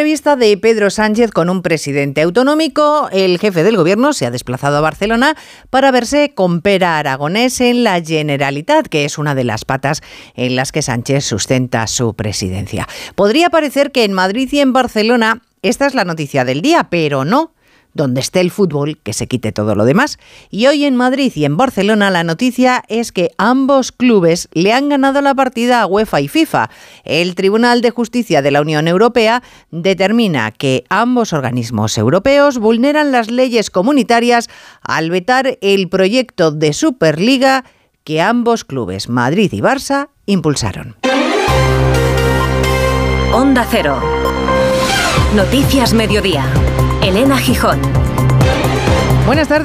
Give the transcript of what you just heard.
entrevista de Pedro Sánchez con un presidente autonómico, el jefe del gobierno se ha desplazado a Barcelona para verse con Pera Aragonés en la Generalitat, que es una de las patas en las que Sánchez sustenta su presidencia. Podría parecer que en Madrid y en Barcelona esta es la noticia del día, pero no donde esté el fútbol, que se quite todo lo demás. Y hoy en Madrid y en Barcelona la noticia es que ambos clubes le han ganado la partida a UEFA y FIFA. El Tribunal de Justicia de la Unión Europea determina que ambos organismos europeos vulneran las leyes comunitarias al vetar el proyecto de Superliga que ambos clubes, Madrid y Barça, impulsaron. Onda Cero. Noticias Mediodía. Elena Gijón. Buenas tardes.